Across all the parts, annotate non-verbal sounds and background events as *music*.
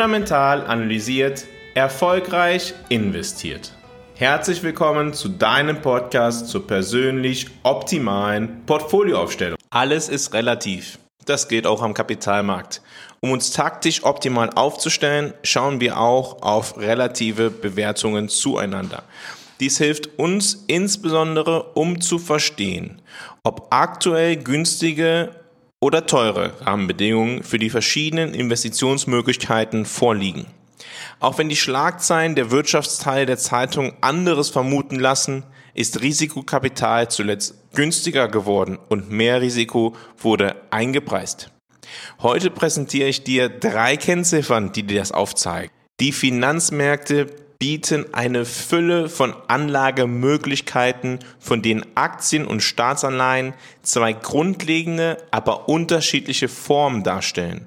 fundamental analysiert, erfolgreich investiert. Herzlich willkommen zu deinem Podcast zur persönlich optimalen Portfolioaufstellung. Alles ist relativ. Das geht auch am Kapitalmarkt. Um uns taktisch optimal aufzustellen, schauen wir auch auf relative Bewertungen zueinander. Dies hilft uns insbesondere, um zu verstehen, ob aktuell günstige oder teure Rahmenbedingungen für die verschiedenen Investitionsmöglichkeiten vorliegen. Auch wenn die Schlagzeilen der Wirtschaftsteile der Zeitung anderes vermuten lassen, ist Risikokapital zuletzt günstiger geworden und mehr Risiko wurde eingepreist. Heute präsentiere ich dir drei Kennziffern, die dir das aufzeigen. Die Finanzmärkte bieten eine Fülle von Anlagemöglichkeiten, von denen Aktien und Staatsanleihen zwei grundlegende, aber unterschiedliche Formen darstellen.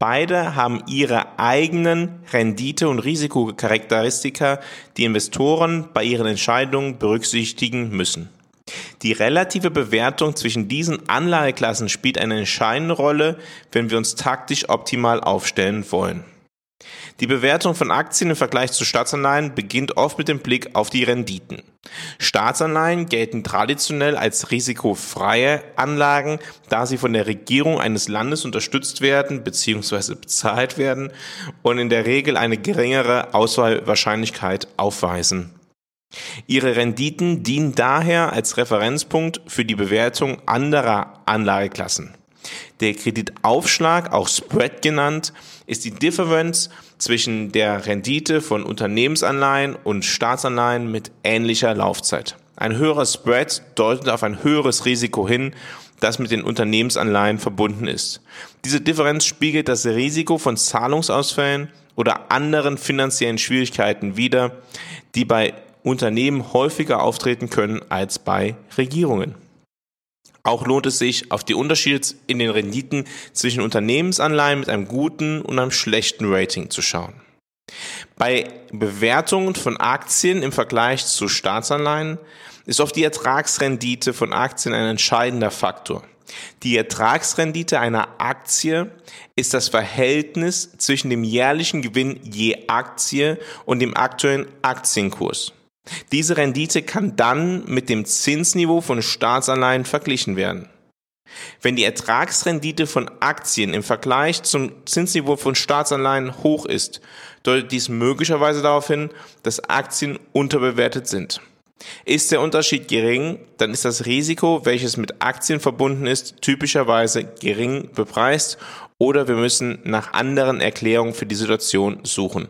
Beide haben ihre eigenen Rendite- und Risikocharakteristika, die Investoren bei ihren Entscheidungen berücksichtigen müssen. Die relative Bewertung zwischen diesen Anlageklassen spielt eine entscheidende Rolle, wenn wir uns taktisch optimal aufstellen wollen. Die Bewertung von Aktien im Vergleich zu Staatsanleihen beginnt oft mit dem Blick auf die Renditen. Staatsanleihen gelten traditionell als risikofreie Anlagen, da sie von der Regierung eines Landes unterstützt werden bzw. bezahlt werden und in der Regel eine geringere Auswahlwahrscheinlichkeit aufweisen. Ihre Renditen dienen daher als Referenzpunkt für die Bewertung anderer Anlageklassen. Der Kreditaufschlag, auch Spread genannt, ist die Differenz zwischen der Rendite von Unternehmensanleihen und Staatsanleihen mit ähnlicher Laufzeit. Ein höherer Spread deutet auf ein höheres Risiko hin, das mit den Unternehmensanleihen verbunden ist. Diese Differenz spiegelt das Risiko von Zahlungsausfällen oder anderen finanziellen Schwierigkeiten wider, die bei Unternehmen häufiger auftreten können als bei Regierungen. Auch lohnt es sich, auf die Unterschiede in den Renditen zwischen Unternehmensanleihen mit einem guten und einem schlechten Rating zu schauen. Bei Bewertungen von Aktien im Vergleich zu Staatsanleihen ist oft die Ertragsrendite von Aktien ein entscheidender Faktor. Die Ertragsrendite einer Aktie ist das Verhältnis zwischen dem jährlichen Gewinn je Aktie und dem aktuellen Aktienkurs. Diese Rendite kann dann mit dem Zinsniveau von Staatsanleihen verglichen werden. Wenn die Ertragsrendite von Aktien im Vergleich zum Zinsniveau von Staatsanleihen hoch ist, deutet dies möglicherweise darauf hin, dass Aktien unterbewertet sind. Ist der Unterschied gering, dann ist das Risiko, welches mit Aktien verbunden ist, typischerweise gering bepreist oder wir müssen nach anderen Erklärungen für die Situation suchen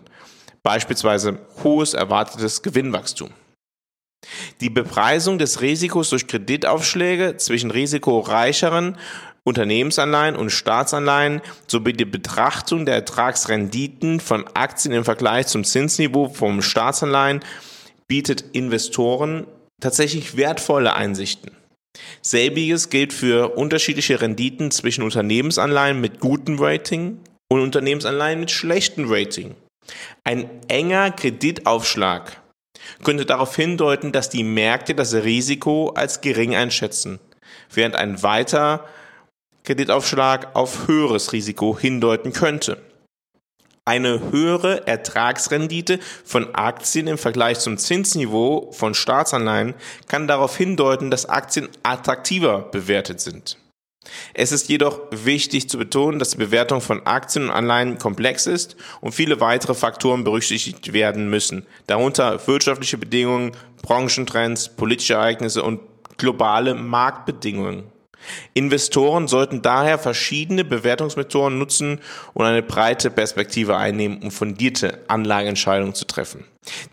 beispielsweise hohes erwartetes Gewinnwachstum. Die Bepreisung des Risikos durch Kreditaufschläge zwischen risikoreicheren Unternehmensanleihen und Staatsanleihen sowie die Betrachtung der Ertragsrenditen von Aktien im Vergleich zum Zinsniveau vom Staatsanleihen bietet Investoren tatsächlich wertvolle Einsichten. Selbiges gilt für unterschiedliche Renditen zwischen Unternehmensanleihen mit gutem Rating und Unternehmensanleihen mit schlechtem Rating. Ein enger Kreditaufschlag könnte darauf hindeuten, dass die Märkte das Risiko als gering einschätzen, während ein weiter Kreditaufschlag auf höheres Risiko hindeuten könnte. Eine höhere Ertragsrendite von Aktien im Vergleich zum Zinsniveau von Staatsanleihen kann darauf hindeuten, dass Aktien attraktiver bewertet sind. Es ist jedoch wichtig zu betonen, dass die Bewertung von Aktien und Anleihen komplex ist und viele weitere Faktoren berücksichtigt werden müssen, darunter wirtschaftliche Bedingungen, Branchentrends, politische Ereignisse und globale Marktbedingungen. Investoren sollten daher verschiedene Bewertungsmethoden nutzen und eine breite Perspektive einnehmen, um fundierte Anlageentscheidungen zu treffen.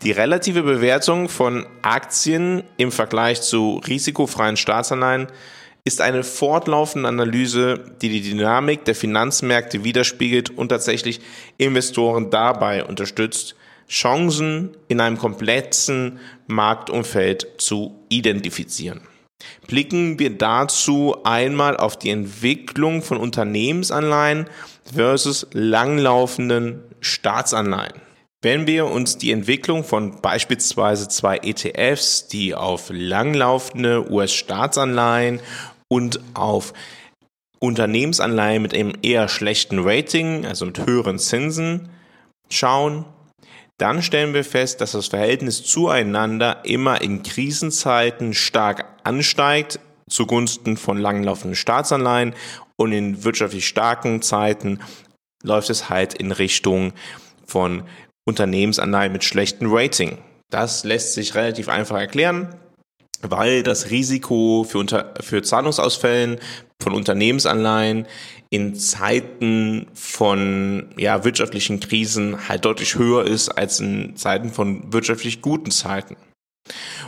Die relative Bewertung von Aktien im Vergleich zu risikofreien Staatsanleihen ist eine fortlaufende Analyse, die die Dynamik der Finanzmärkte widerspiegelt und tatsächlich Investoren dabei unterstützt, Chancen in einem komplexen Marktumfeld zu identifizieren. Blicken wir dazu einmal auf die Entwicklung von Unternehmensanleihen versus langlaufenden Staatsanleihen. Wenn wir uns die Entwicklung von beispielsweise zwei ETFs, die auf langlaufende US-Staatsanleihen und auf Unternehmensanleihen mit einem eher schlechten Rating, also mit höheren Zinsen, schauen, dann stellen wir fest, dass das Verhältnis zueinander immer in Krisenzeiten stark ansteigt, zugunsten von langlaufenden Staatsanleihen und in wirtschaftlich starken Zeiten läuft es halt in Richtung von Unternehmensanleihen mit schlechtem Rating. Das lässt sich relativ einfach erklären, weil das Risiko für, unter, für Zahlungsausfällen von Unternehmensanleihen in Zeiten von ja, wirtschaftlichen Krisen halt deutlich höher ist als in Zeiten von wirtschaftlich guten Zeiten.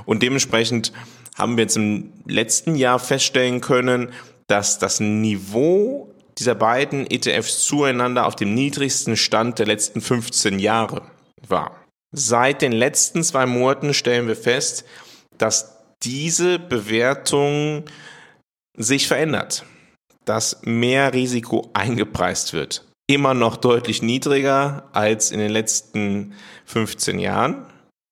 Und dementsprechend haben wir jetzt im letzten Jahr feststellen können, dass das Niveau dieser beiden ETFs zueinander auf dem niedrigsten Stand der letzten 15 Jahre war. Seit den letzten zwei Monaten stellen wir fest, dass diese Bewertung sich verändert, dass mehr Risiko eingepreist wird. Immer noch deutlich niedriger als in den letzten 15 Jahren,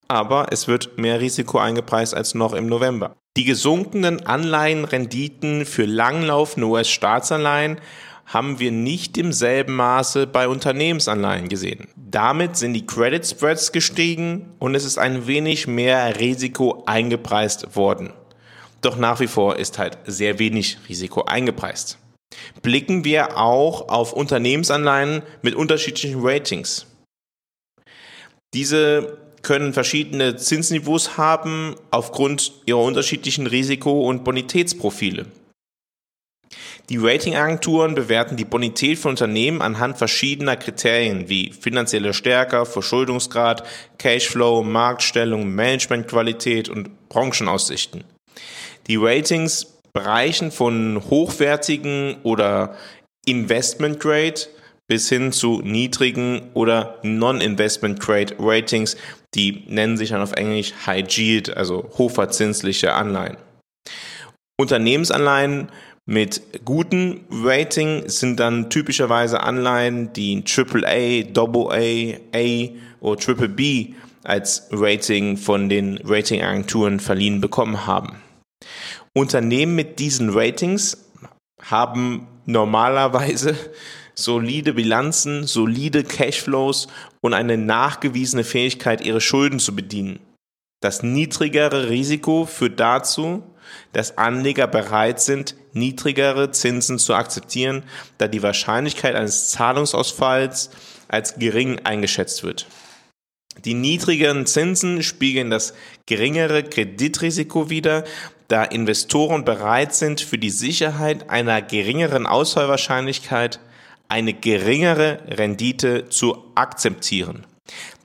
aber es wird mehr Risiko eingepreist als noch im November. Die gesunkenen Anleihenrenditen für langlaufende US-Staatsanleihen haben wir nicht im selben Maße bei Unternehmensanleihen gesehen. Damit sind die Credit Spreads gestiegen und es ist ein wenig mehr Risiko eingepreist worden. Doch nach wie vor ist halt sehr wenig Risiko eingepreist. Blicken wir auch auf Unternehmensanleihen mit unterschiedlichen Ratings. Diese können verschiedene Zinsniveaus haben aufgrund ihrer unterschiedlichen Risiko- und Bonitätsprofile. Die Ratingagenturen bewerten die Bonität von Unternehmen anhand verschiedener Kriterien wie finanzielle Stärke, Verschuldungsgrad, Cashflow, Marktstellung, Managementqualität und Branchenaussichten. Die Ratings reichen von hochwertigen oder Investment Grade bis hin zu niedrigen oder Non-Investment Grade Ratings, die nennen sich dann auf Englisch High Yield, also hochverzinsliche Anleihen. Unternehmensanleihen mit guten Rating sind dann typischerweise Anleihen, die AAA, AA, A oder Triple B als Rating von den Ratingagenturen verliehen bekommen haben. Unternehmen mit diesen Ratings haben normalerweise *laughs* solide Bilanzen, solide Cashflows und eine nachgewiesene Fähigkeit, ihre Schulden zu bedienen. Das niedrigere Risiko führt dazu, dass Anleger bereit sind, niedrigere Zinsen zu akzeptieren, da die Wahrscheinlichkeit eines Zahlungsausfalls als gering eingeschätzt wird. Die niedrigeren Zinsen spiegeln das geringere Kreditrisiko wider, da Investoren bereit sind, für die Sicherheit einer geringeren Ausfallwahrscheinlichkeit eine geringere Rendite zu akzeptieren.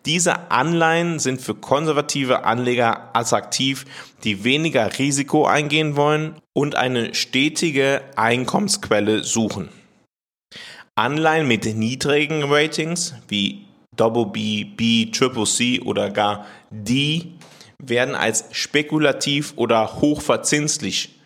Diese Anleihen sind für konservative Anleger attraktiv, die weniger Risiko eingehen wollen und eine stetige Einkommensquelle suchen. Anleihen mit niedrigen Ratings wie Double B, B, Triple C oder gar D werden als spekulativ oder hochverzinslich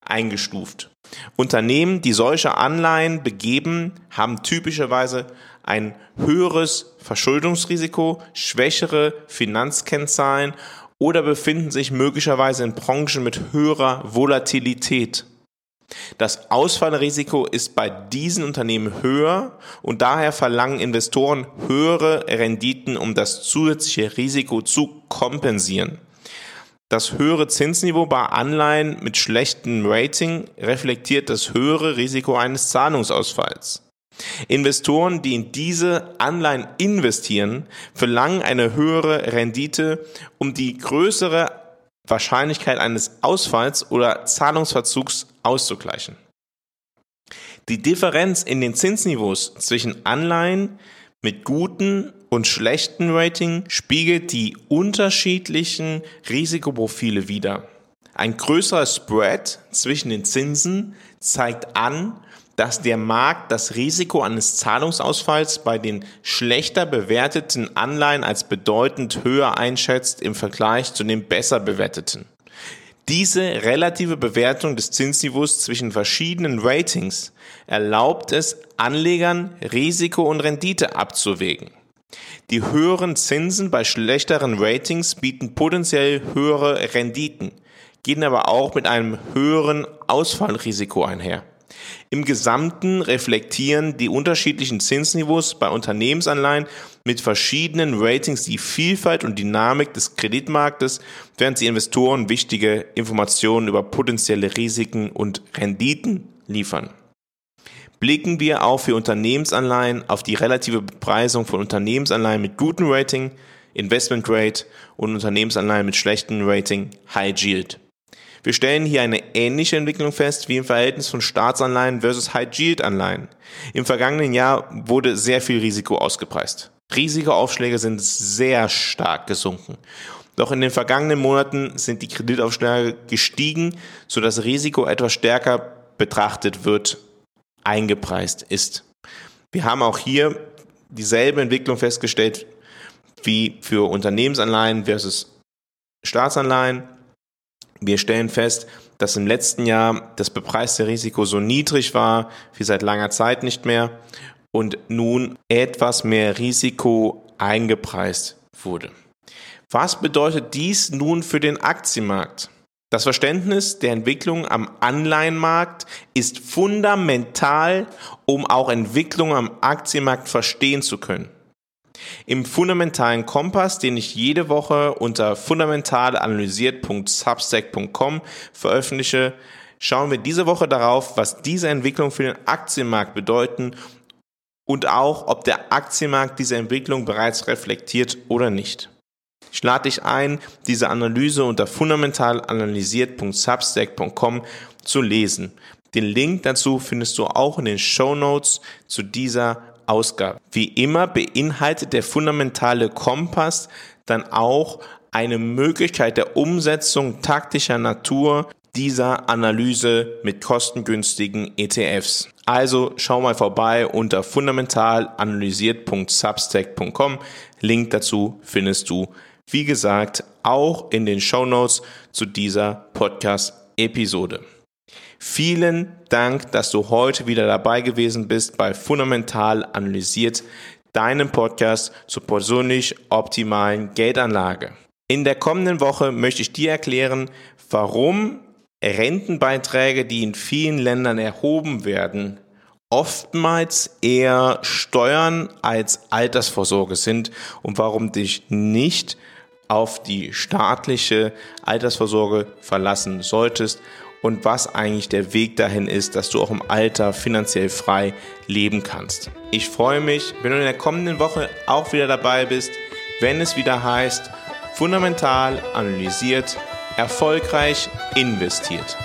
eingestuft. Unternehmen, die solche Anleihen begeben, haben typischerweise ein höheres Verschuldungsrisiko, schwächere Finanzkennzahlen oder befinden sich möglicherweise in Branchen mit höherer Volatilität. Das Ausfallrisiko ist bei diesen Unternehmen höher und daher verlangen Investoren höhere Renditen, um das zusätzliche Risiko zu kompensieren. Das höhere Zinsniveau bei Anleihen mit schlechtem Rating reflektiert das höhere Risiko eines Zahlungsausfalls. Investoren, die in diese Anleihen investieren, verlangen eine höhere Rendite, um die größere Wahrscheinlichkeit eines Ausfalls oder Zahlungsverzugs auszugleichen. Die Differenz in den Zinsniveaus zwischen Anleihen mit guten und schlechten Rating spiegelt die unterschiedlichen Risikoprofile wider. Ein größerer Spread zwischen den Zinsen zeigt an, dass der Markt das Risiko eines Zahlungsausfalls bei den schlechter bewerteten Anleihen als bedeutend höher einschätzt im Vergleich zu den besser bewerteten. Diese relative Bewertung des Zinsniveaus zwischen verschiedenen Ratings erlaubt es Anlegern, Risiko und Rendite abzuwägen. Die höheren Zinsen bei schlechteren Ratings bieten potenziell höhere Renditen, gehen aber auch mit einem höheren Ausfallrisiko einher. Im Gesamten reflektieren die unterschiedlichen Zinsniveaus bei Unternehmensanleihen mit verschiedenen Ratings die Vielfalt und Dynamik des Kreditmarktes, während sie Investoren wichtige Informationen über potenzielle Risiken und Renditen liefern. Blicken wir auch für Unternehmensanleihen auf die relative Bepreisung von Unternehmensanleihen mit gutem Rating, Investment Grade und Unternehmensanleihen mit schlechtem Rating, High Yield. Wir stellen hier eine ähnliche Entwicklung fest wie im Verhältnis von Staatsanleihen versus High-Yield-Anleihen. Im vergangenen Jahr wurde sehr viel Risiko ausgepreist. Risikoaufschläge sind sehr stark gesunken. Doch in den vergangenen Monaten sind die Kreditaufschläge gestiegen, sodass Risiko etwas stärker betrachtet wird, eingepreist ist. Wir haben auch hier dieselbe Entwicklung festgestellt wie für Unternehmensanleihen versus Staatsanleihen. Wir stellen fest, dass im letzten Jahr das bepreiste Risiko so niedrig war wie seit langer Zeit nicht mehr und nun etwas mehr Risiko eingepreist wurde. Was bedeutet dies nun für den Aktienmarkt? Das Verständnis der Entwicklung am Anleihenmarkt ist fundamental, um auch Entwicklungen am Aktienmarkt verstehen zu können. Im fundamentalen Kompass, den ich jede Woche unter fundamentalanalysiert.substack.com veröffentliche, schauen wir diese Woche darauf, was diese Entwicklung für den Aktienmarkt bedeuten und auch, ob der Aktienmarkt diese Entwicklung bereits reflektiert oder nicht. Ich lade dich ein, diese Analyse unter fundamentalanalysiert.substack.com zu lesen. Den Link dazu findest du auch in den Show Notes zu dieser Ausgabe. Wie immer beinhaltet der fundamentale Kompass dann auch eine Möglichkeit der Umsetzung taktischer Natur dieser Analyse mit kostengünstigen ETFs. Also schau mal vorbei unter fundamentalanalysiert.substack.com. Link dazu findest du, wie gesagt, auch in den Show Notes zu dieser Podcast-Episode. Vielen Dank, dass du heute wieder dabei gewesen bist bei Fundamental Analysiert, deinem Podcast zur persönlich optimalen Geldanlage. In der kommenden Woche möchte ich dir erklären, warum Rentenbeiträge, die in vielen Ländern erhoben werden, oftmals eher Steuern als Altersvorsorge sind und warum dich nicht auf die staatliche Altersvorsorge verlassen solltest und was eigentlich der Weg dahin ist, dass du auch im Alter finanziell frei leben kannst. Ich freue mich, wenn du in der kommenden Woche auch wieder dabei bist, wenn es wieder heißt, fundamental analysiert, erfolgreich investiert.